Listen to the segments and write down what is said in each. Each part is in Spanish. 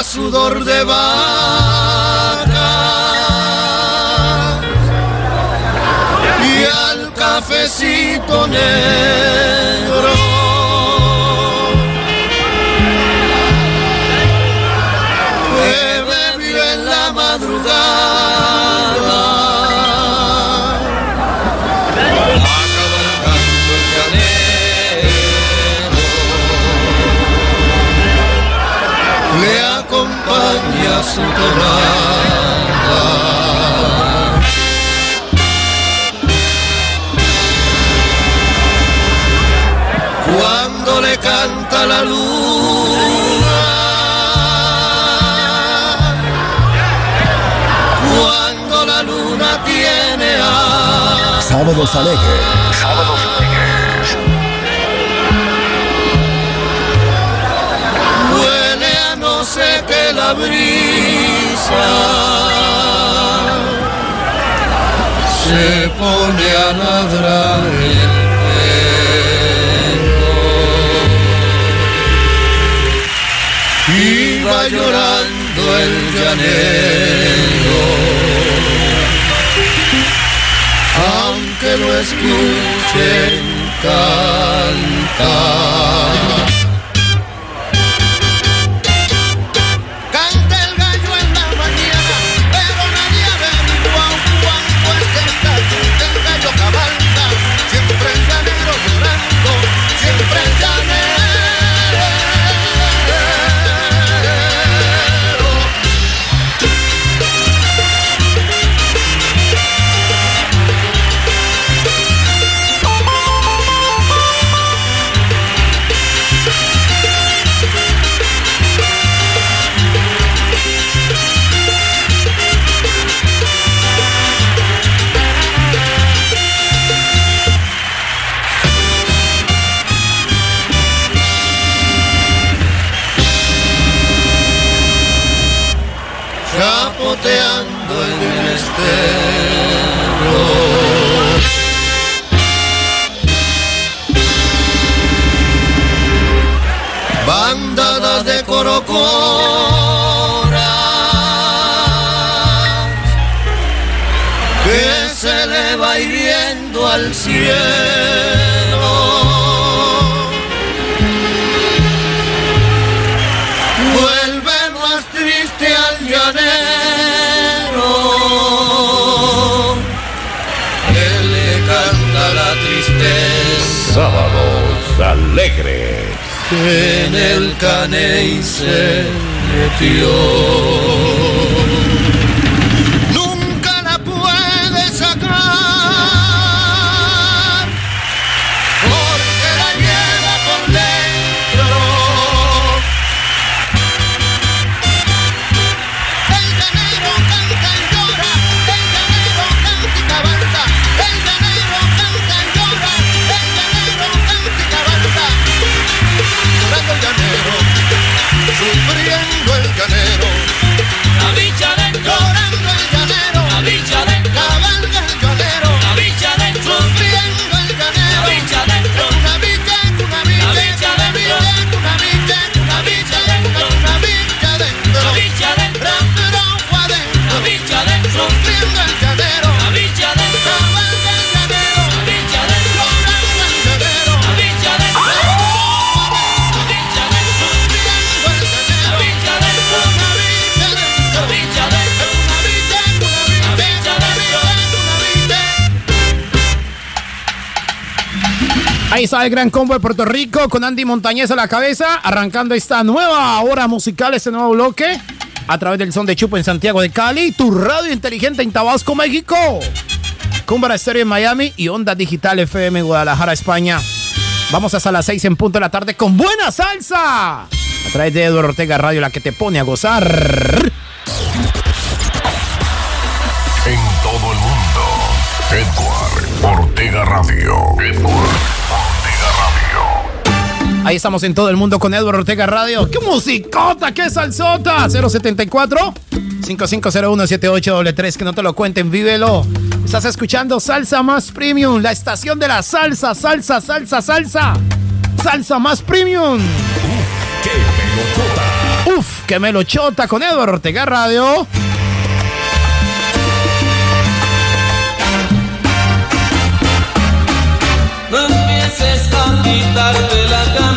A sudor de vaca y al cafecito negro. Su Cuando le canta la luna, cuando la luna tiene a Sábados alegres. Sábados alegres. Huele se pone a ladrar el perro y va llorando el llanero. Aunque lo escuchen cantar tristeza. Sábados alegres en el caney se metió. Ahí el gran combo de Puerto Rico con Andy Montañez a la cabeza, arrancando esta nueva hora musical, este nuevo bloque, a través del son de Chupo en Santiago de Cali, tu radio inteligente en Tabasco, México, Cumbra Estéreo en Miami y Onda Digital FM Guadalajara, España. Vamos hasta las 6 en punto de la tarde con buena salsa. A través de Eduardo Ortega Radio, la que te pone a gozar. Ahí estamos en todo el mundo con Edward Ortega Radio. ¡Qué musicota! ¡Qué salsota! 074 5501 7833 Que no te lo cuenten, vívelo. Estás escuchando Salsa Más Premium, la estación de la salsa, salsa, salsa, salsa. Salsa Más Premium. ¡Uf, qué melochota! ¡Uf, qué melochota! Con Edward Ortega Radio. No empieces a quitarte la cara.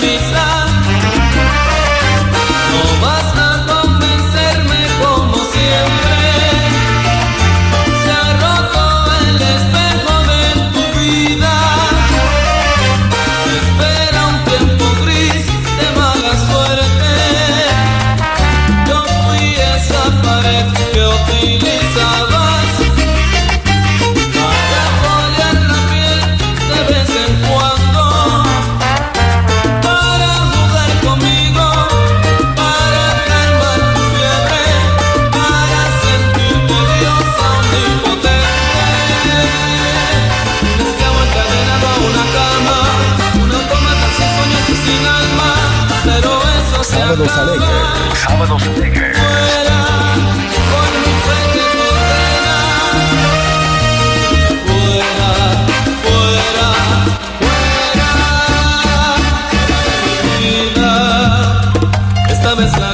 love is love.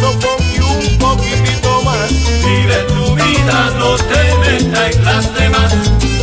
saxofón y un poquitito más. Vive tu vida, no te metas en las demás.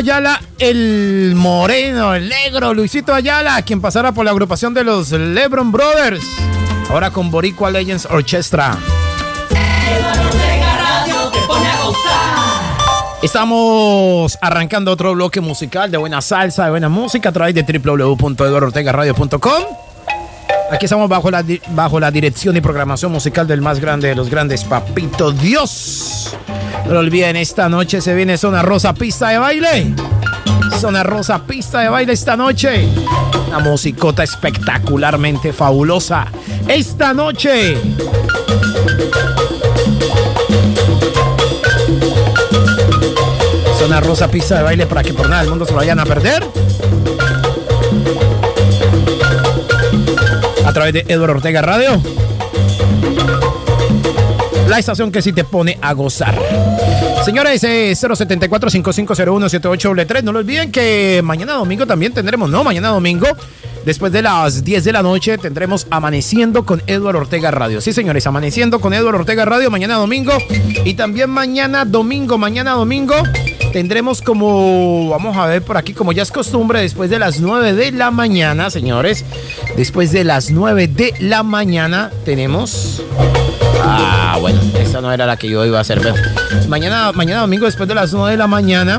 Ayala, el moreno, el negro, Luisito Ayala, quien pasará por la agrupación de los Lebron Brothers, ahora con Boricua Legends Orchestra. Estamos arrancando otro bloque musical de buena salsa, de buena música a través de www.eduardortegaradio.com. Aquí estamos bajo la, bajo la dirección y programación musical del más grande de los grandes, Papito Dios. No olviden, esta noche se viene Zona Rosa Pista de Baile. Zona Rosa Pista de Baile esta noche. Una musicota espectacularmente fabulosa. Esta noche. Zona Rosa Pista de Baile para que por nada el mundo se lo vayan a perder. a través de Eduardo Ortega Radio. La estación que sí te pone a gozar. Señores, eh, 074 5501 78 3 No lo olviden que mañana domingo también tendremos, ¿no? Mañana domingo después de las 10 de la noche, tendremos Amaneciendo con Eduardo Ortega Radio. Sí, señores, Amaneciendo con Eduardo Ortega Radio mañana domingo. Y también mañana domingo, mañana domingo, tendremos como, vamos a ver por aquí, como ya es costumbre, después de las 9 de la mañana, señores. Después de las 9 de la mañana tenemos... Ah, bueno, esa no era la que yo iba a hacer. pero mañana, mañana domingo, después de las 9 de la mañana,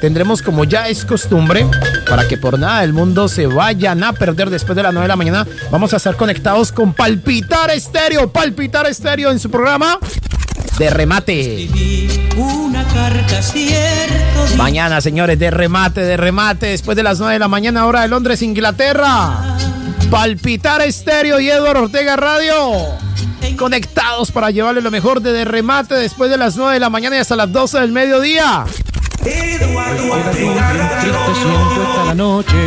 tendremos como ya es costumbre, para que por nada del mundo se vayan a perder después de las 9 de la mañana, vamos a estar conectados con Palpitar Estéreo, Palpitar Estéreo en su programa de remate. Mañana, señores, de remate, de remate, después de las 9 de la mañana, hora de Londres, Inglaterra. Palpitar Estéreo y Eduardo Ortega Radio. Conectados para llevarle lo mejor de, de remate después de las 9 de la mañana y hasta las 12 del mediodía.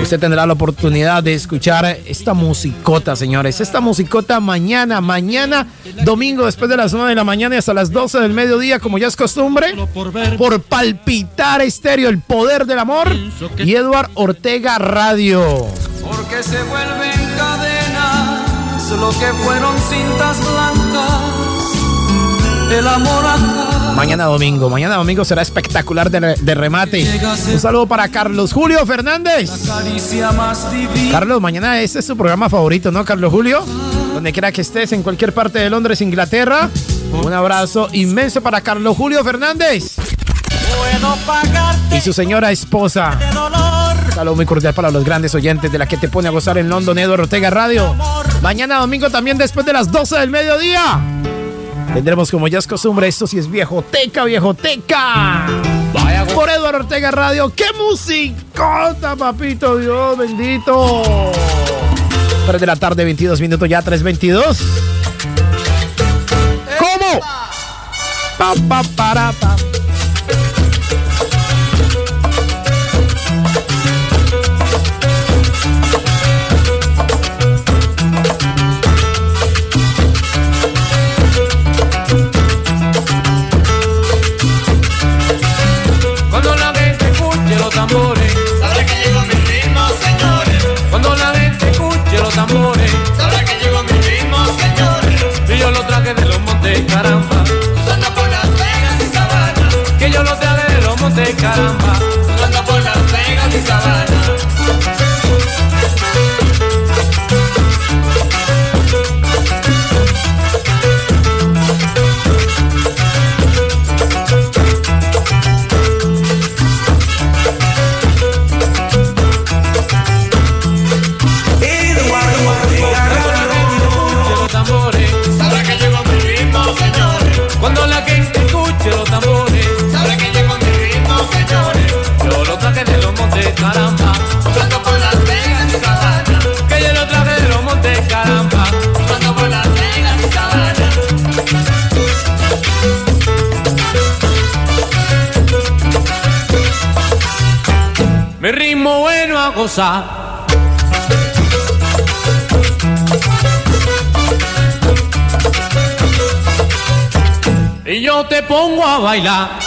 Usted tendrá la oportunidad de escuchar esta musicota, señores. Esta musicota mañana, mañana, domingo, después de las 9 de la mañana y hasta las 12 del mediodía, como ya es costumbre, por palpitar estéreo, el poder del amor. Y Eduard Ortega Radio. Porque se vuelven lo que fueron cintas blancas. El amor acá. Mañana domingo, mañana domingo será espectacular de, de remate. Un saludo para Carlos Julio Fernández. Carlos, mañana este es su programa favorito, ¿no, Carlos Julio? Donde quiera que estés, en cualquier parte de Londres, Inglaterra. Un abrazo inmenso para Carlos Julio Fernández y su señora esposa. Saludo muy cordial para los grandes oyentes de la que te pone a gozar en London, Eduardo Ortega Radio. Mañana domingo también después de las 12 del mediodía. Tendremos como ya es costumbre, esto sí es viejoteca, viejoteca. Por Eduardo Ortega Radio. ¡Qué musicota, papito Dios bendito! 3 de la tarde, 22 minutos ya, 3.22. ¿Cómo? Pa, pa, para, pa. Y yo te pongo a bailar.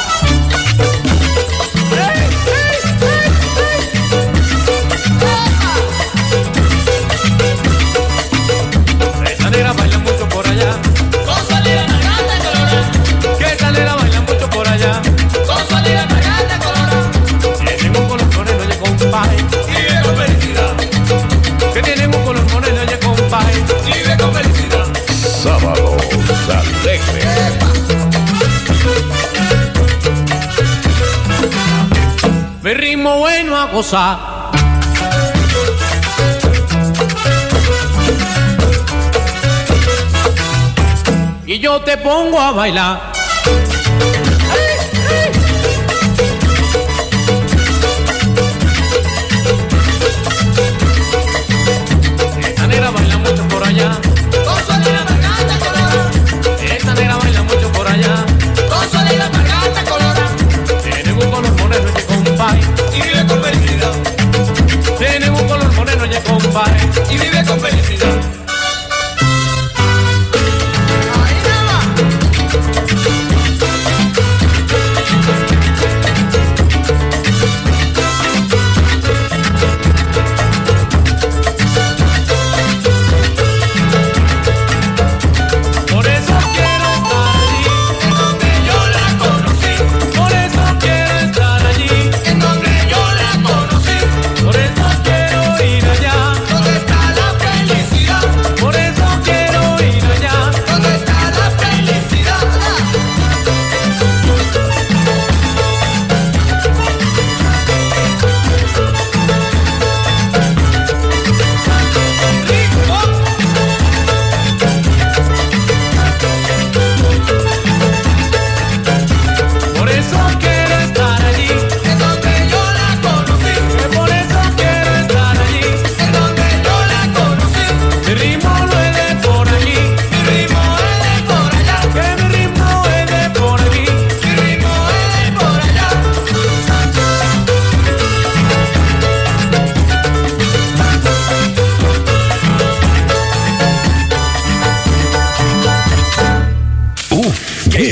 Mi ritmo bueno a gozar. Y yo te pongo a bailar.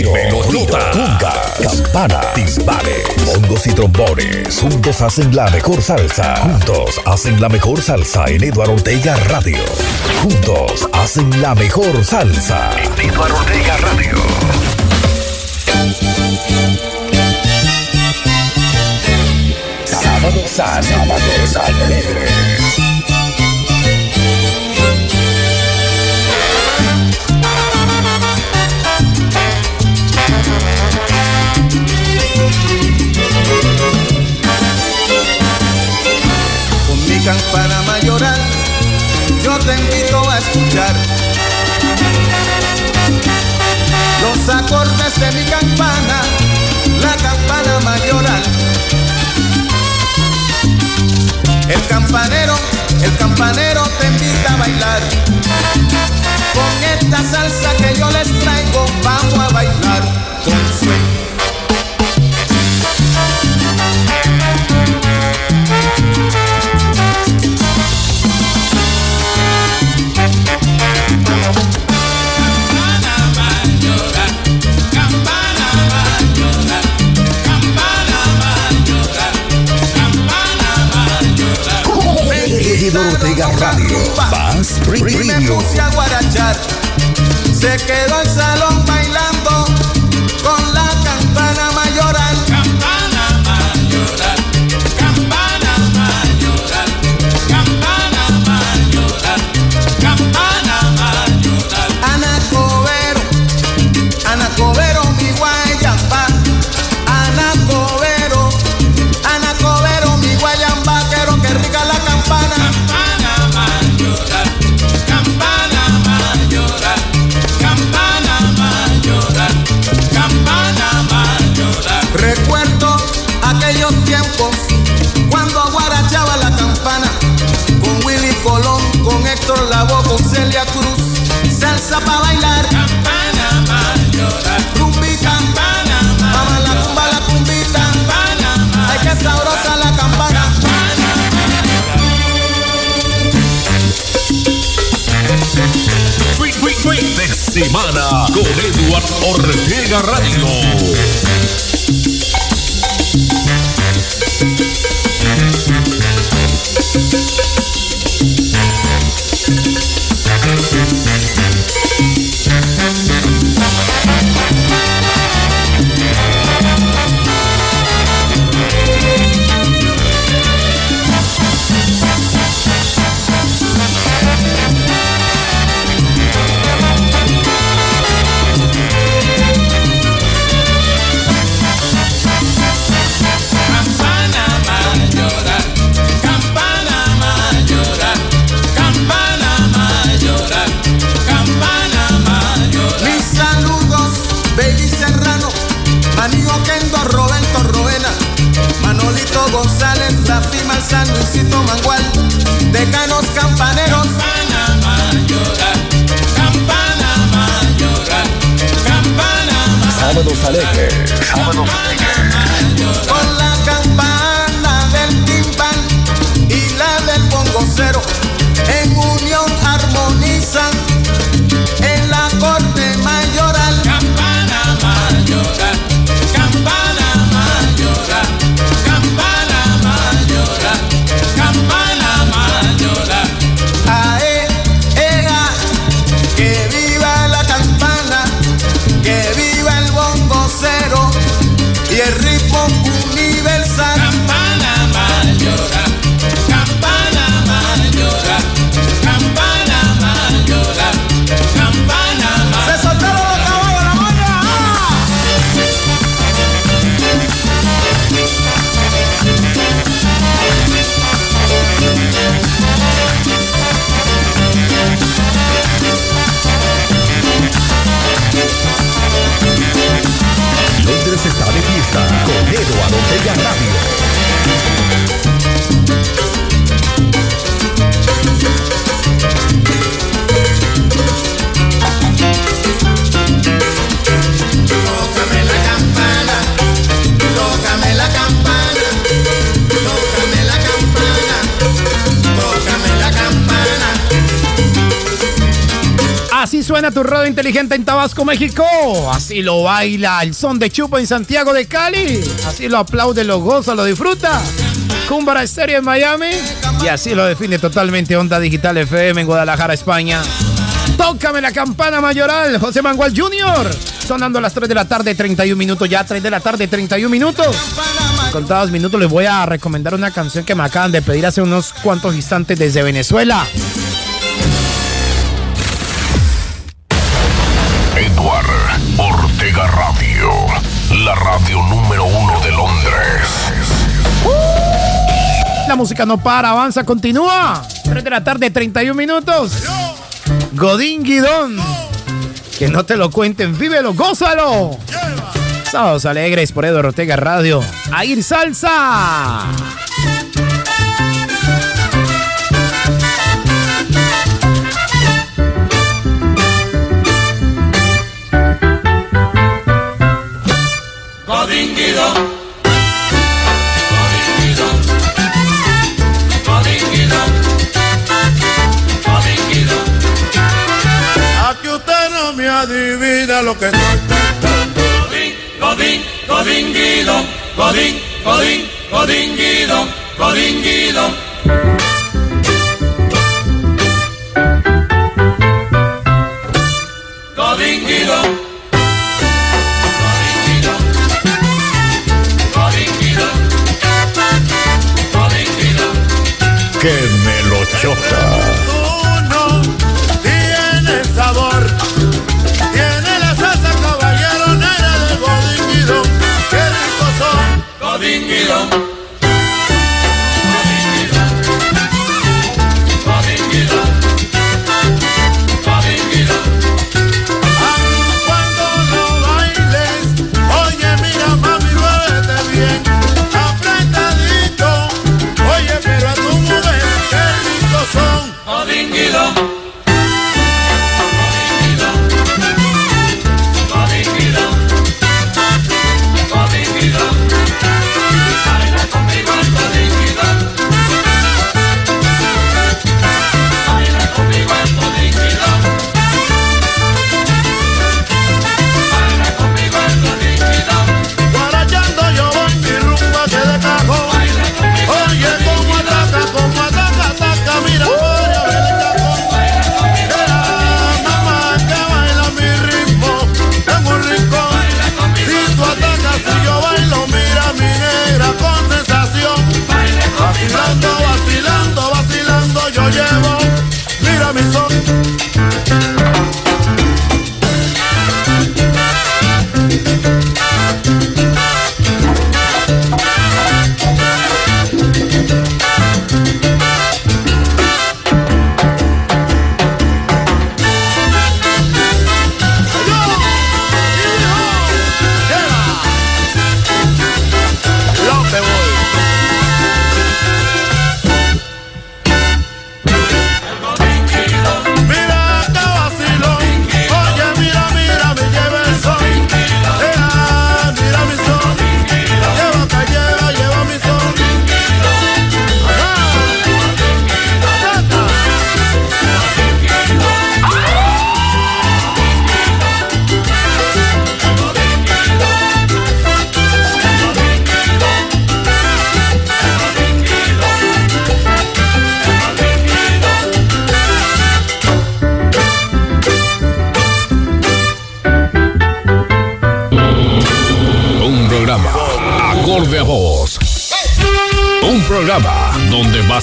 Conga, campana, timbales, bongos y trombones. Juntos hacen la mejor salsa. Juntos hacen la mejor salsa en Eduardo Ortega Radio. Juntos hacen la mejor salsa en Eduardo Ortega Radio. Sábados a sábados alegres. Campana mayoral, yo te invito a escuchar los acordes de mi campana, la campana mayoral. El campanero, el campanero te invita a bailar. Con esta salsa que yo les traigo, vamos a bailar con swing. Radio. Me puse a guarachar. Se quedó el salón bailando Ortega Radio. Rafi Malzano, Luisito Mangual, Decanos Campaneros, Campana mayoral, campana mayoral, campana Sábados alegres. Sábados con Así suena tu radio inteligente en Tabasco, México. Así lo baila el son de Chupo en Santiago de Cali. Así lo aplaude, lo goza, lo disfruta. Cumbara Estéreo en Miami. Y así lo define totalmente Onda Digital FM en Guadalajara, España. Tócame la campana mayoral, José Manuel Jr. Sonando a las 3 de la tarde, 31 minutos. Ya 3 de la tarde, 31 minutos. Contados minutos les voy a recomendar una canción que me acaban de pedir hace unos cuantos instantes desde Venezuela. La radio número uno de Londres. La música no para, avanza, continúa. 3 de la tarde, 31 minutos. Godín Guidón. Que no te lo cuenten, vívelo, gózalo. Sábados alegres por Eduardo Ortega Radio. A ir salsa. Aquí usted no me adivina lo que estoy. Godín, Godín. Godín, Godín. Godinguido. Godinguido. ¡Qué melochota! Tú no tienes sabor. Tiene la salsa caballero negra de godinguido. Qué rico son. Godinguido.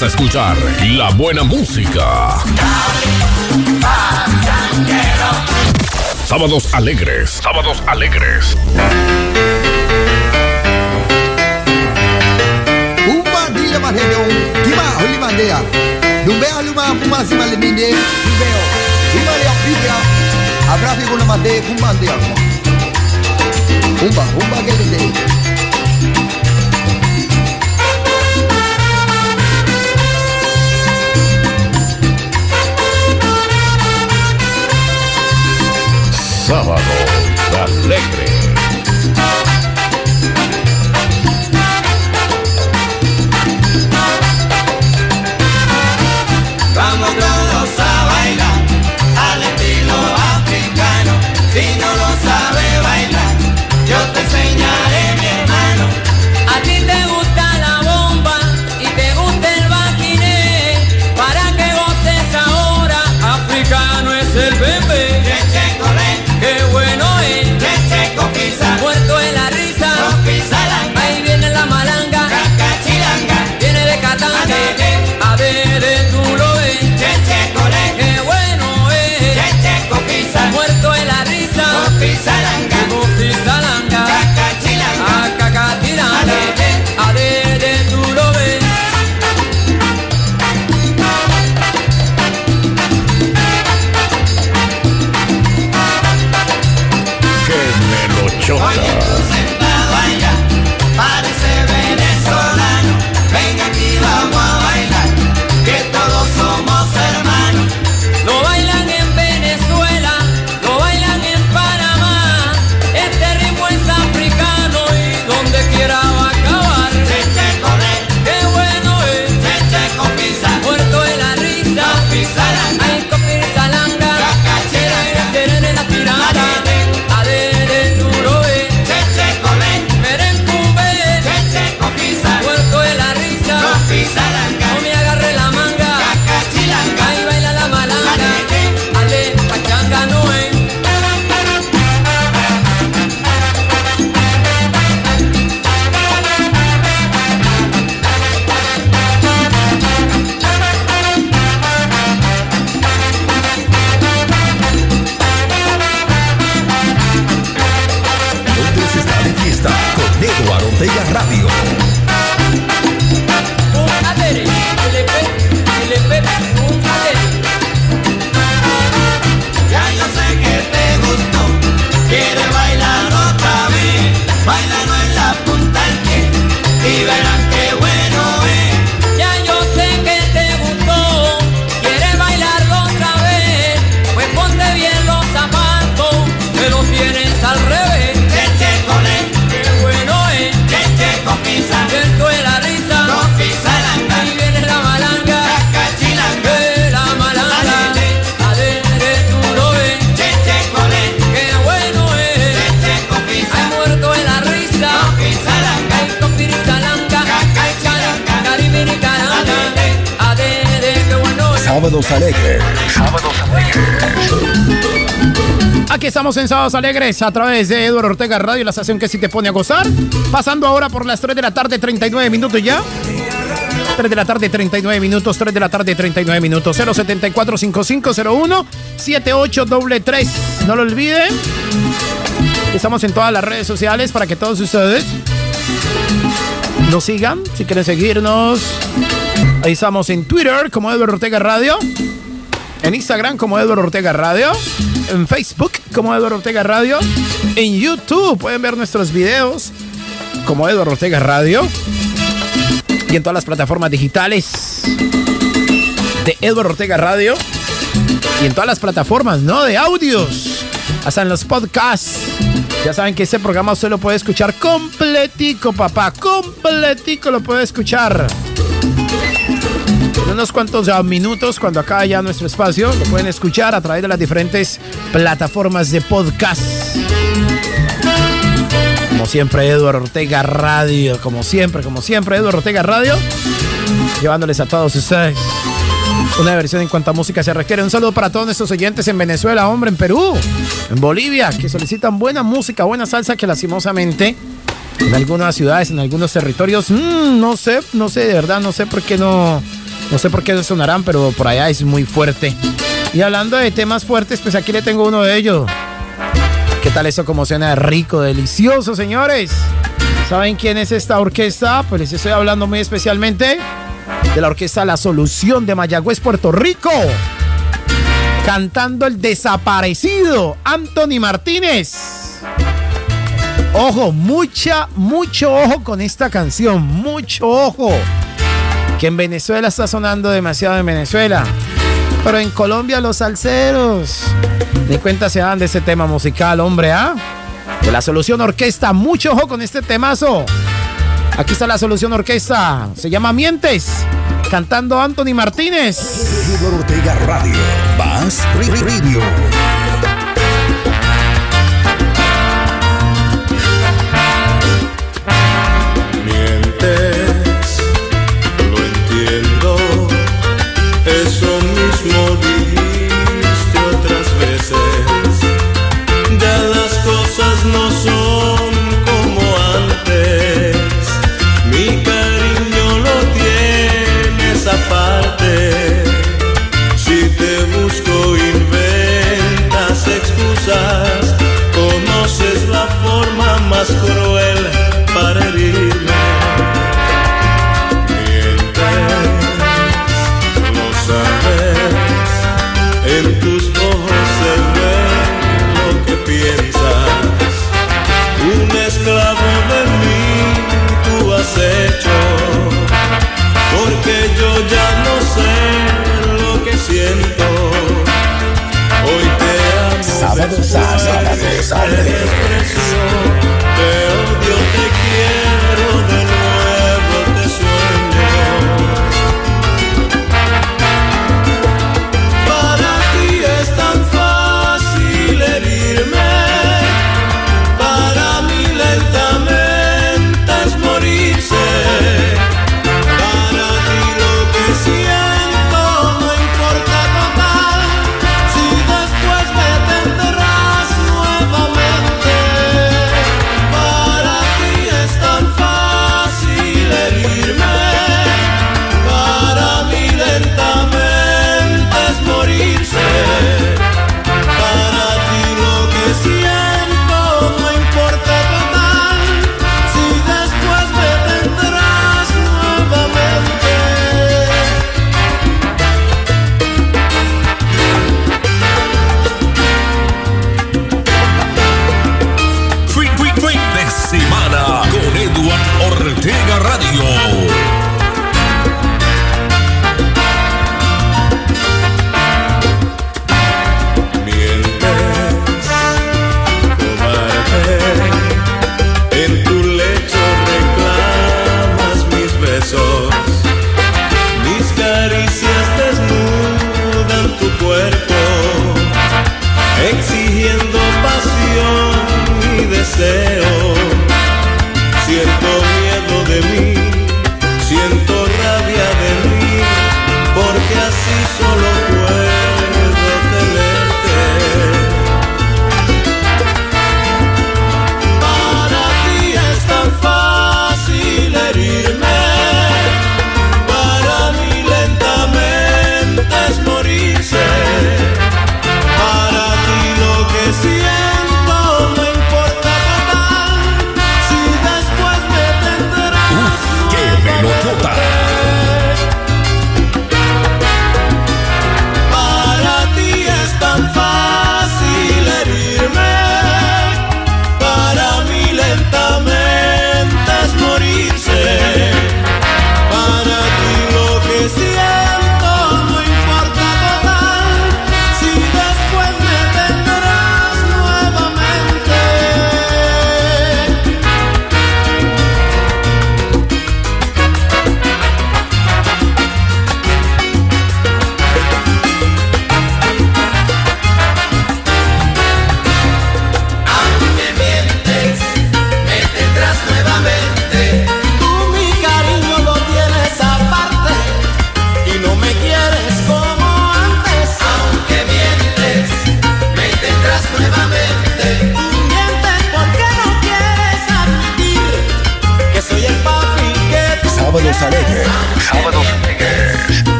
Vas a escuchar la buena música. Sábados alegres. Sábados alegres. Umba dile maneno, kima holi mandea. Lumbe aluma puma si maleminde, lumbeo. Ima le apibia, abrafi kuna mande kumandea. Umba, umba gelende. Alegres. En Sábados Alegres a través de Eduardo Ortega Radio, la estación que sí te pone a gozar. Pasando ahora por las 3 de la tarde, 39 minutos ya. 3 de la tarde, 39 minutos, 3 de la tarde, 39 minutos. 074 5501 7833. No lo olviden. Estamos en todas las redes sociales para que todos ustedes nos sigan. Si quieren seguirnos, ahí estamos en Twitter como Eduardo Ortega Radio. En Instagram como Eduardo Ortega Radio. En Facebook como Eduardo Ortega Radio. En YouTube pueden ver nuestros videos como Eduardo Ortega Radio. Y en todas las plataformas digitales de Eduardo Ortega Radio. Y en todas las plataformas, ¿no? De audios. Hasta en los podcasts. Ya saben que este programa usted lo puede escuchar completico, papá. Completico lo puede escuchar. En unos cuantos minutos, cuando acabe ya nuestro espacio, lo pueden escuchar a través de las diferentes plataformas de podcast. Como siempre, Eduardo Ortega Radio. Como siempre, como siempre, Eduardo Ortega Radio. Llevándoles a todos ustedes una versión en cuanto a música se requiere. Un saludo para todos nuestros oyentes en Venezuela, hombre, en Perú, en Bolivia, que solicitan buena música, buena salsa, que lastimosamente en algunas ciudades, en algunos territorios, mm, no sé, no sé, de verdad, no sé por qué no, no sé por qué sonarán, pero por allá es muy fuerte. Y hablando de temas fuertes, pues aquí le tengo uno de ellos. ¿Qué tal eso como suena rico, delicioso, señores? ¿Saben quién es esta orquesta? Pues les estoy hablando muy especialmente de la orquesta La Solución de Mayagüez, Puerto Rico. Cantando el desaparecido Anthony Martínez. Ojo, mucha, mucho ojo con esta canción, mucho ojo. Que en Venezuela está sonando demasiado en Venezuela. Pero en Colombia los salseros. Ni cuenta se dan de ese tema musical, hombre, ¿ah? La Solución Orquesta, mucho ojo con este temazo. Aquí está la Solución Orquesta. Se llama Mientes. Cantando Anthony Martínez.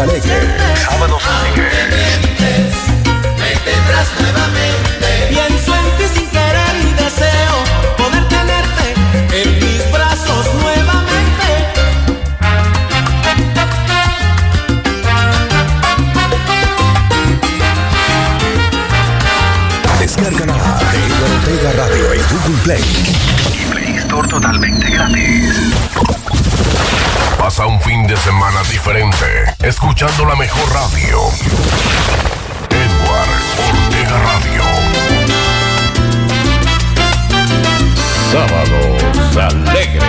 alegre. Escuchando la mejor radio. Edward Ortega Radio. Sábados alegres.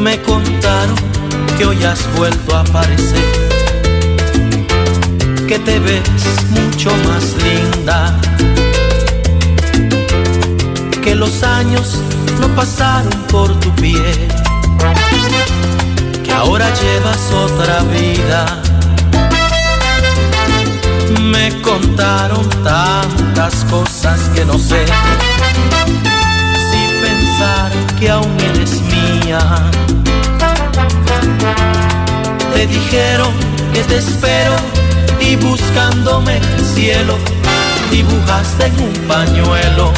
Me contaron que hoy has vuelto a aparecer, que te ves mucho más linda, que los años no pasaron por tu piel, que ahora llevas otra vida. Me contaron tantas cosas que no sé si pensar que aún eres mía. Te dijeron que te espero y buscándome el cielo dibujaste en un pañuelo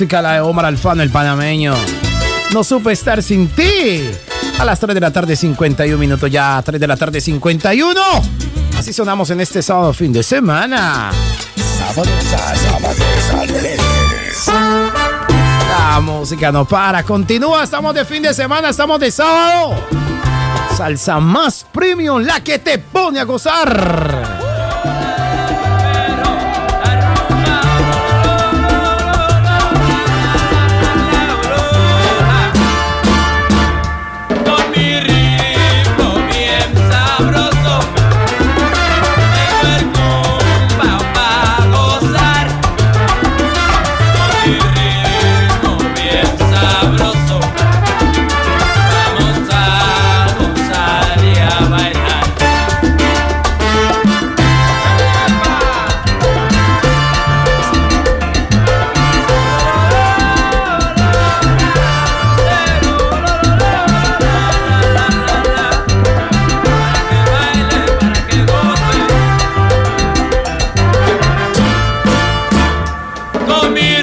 música la de Omar Alfano, el panameño. No supe estar sin ti. A las 3 de la tarde, 51 minutos ya. 3 de la tarde, 51. Así sonamos en este sábado fin de semana. Sábado, sábado. La música no para. Continúa. Estamos de fin de semana. Estamos de sábado. Salsa más premium. La que te pone a gozar. comido.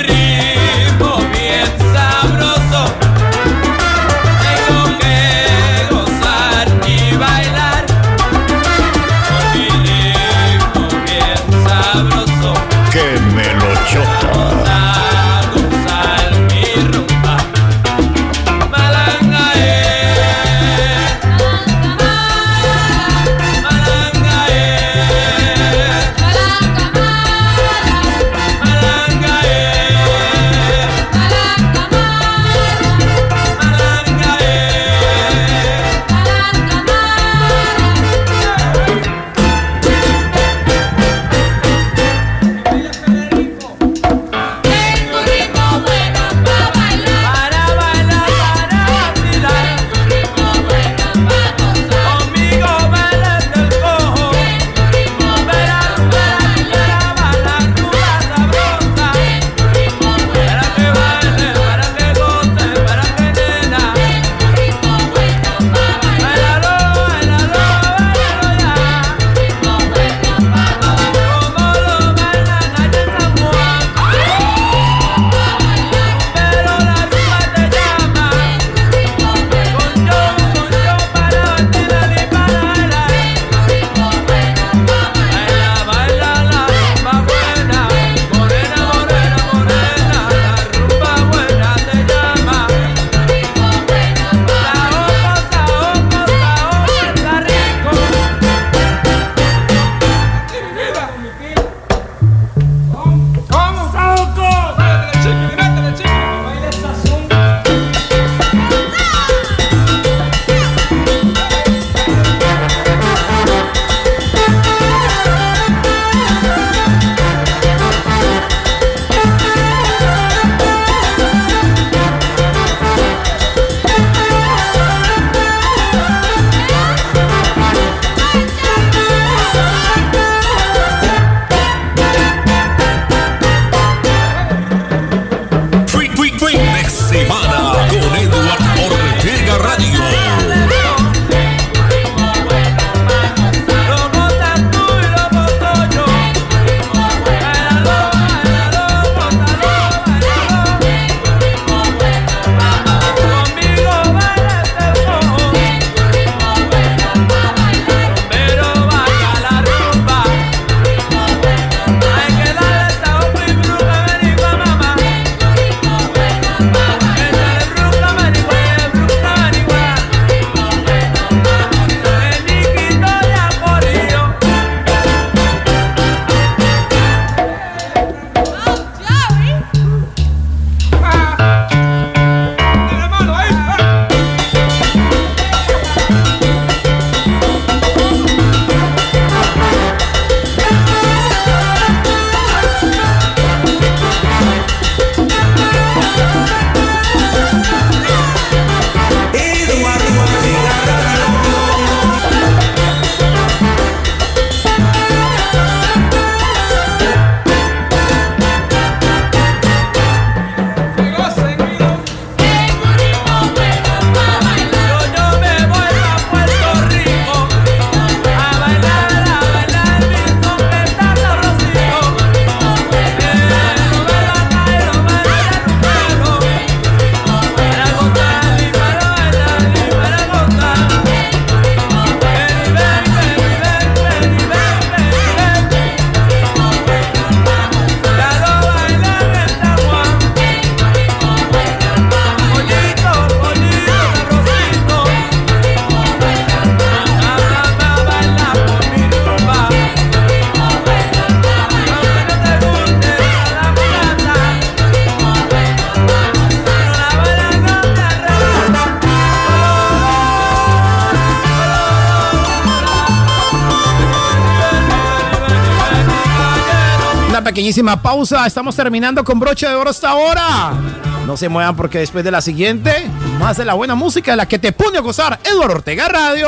Pausa. Estamos terminando con broche de oro hasta ahora. No se muevan porque después de la siguiente, más de la buena música de la que te pone a gozar Eduardo Ortega Radio.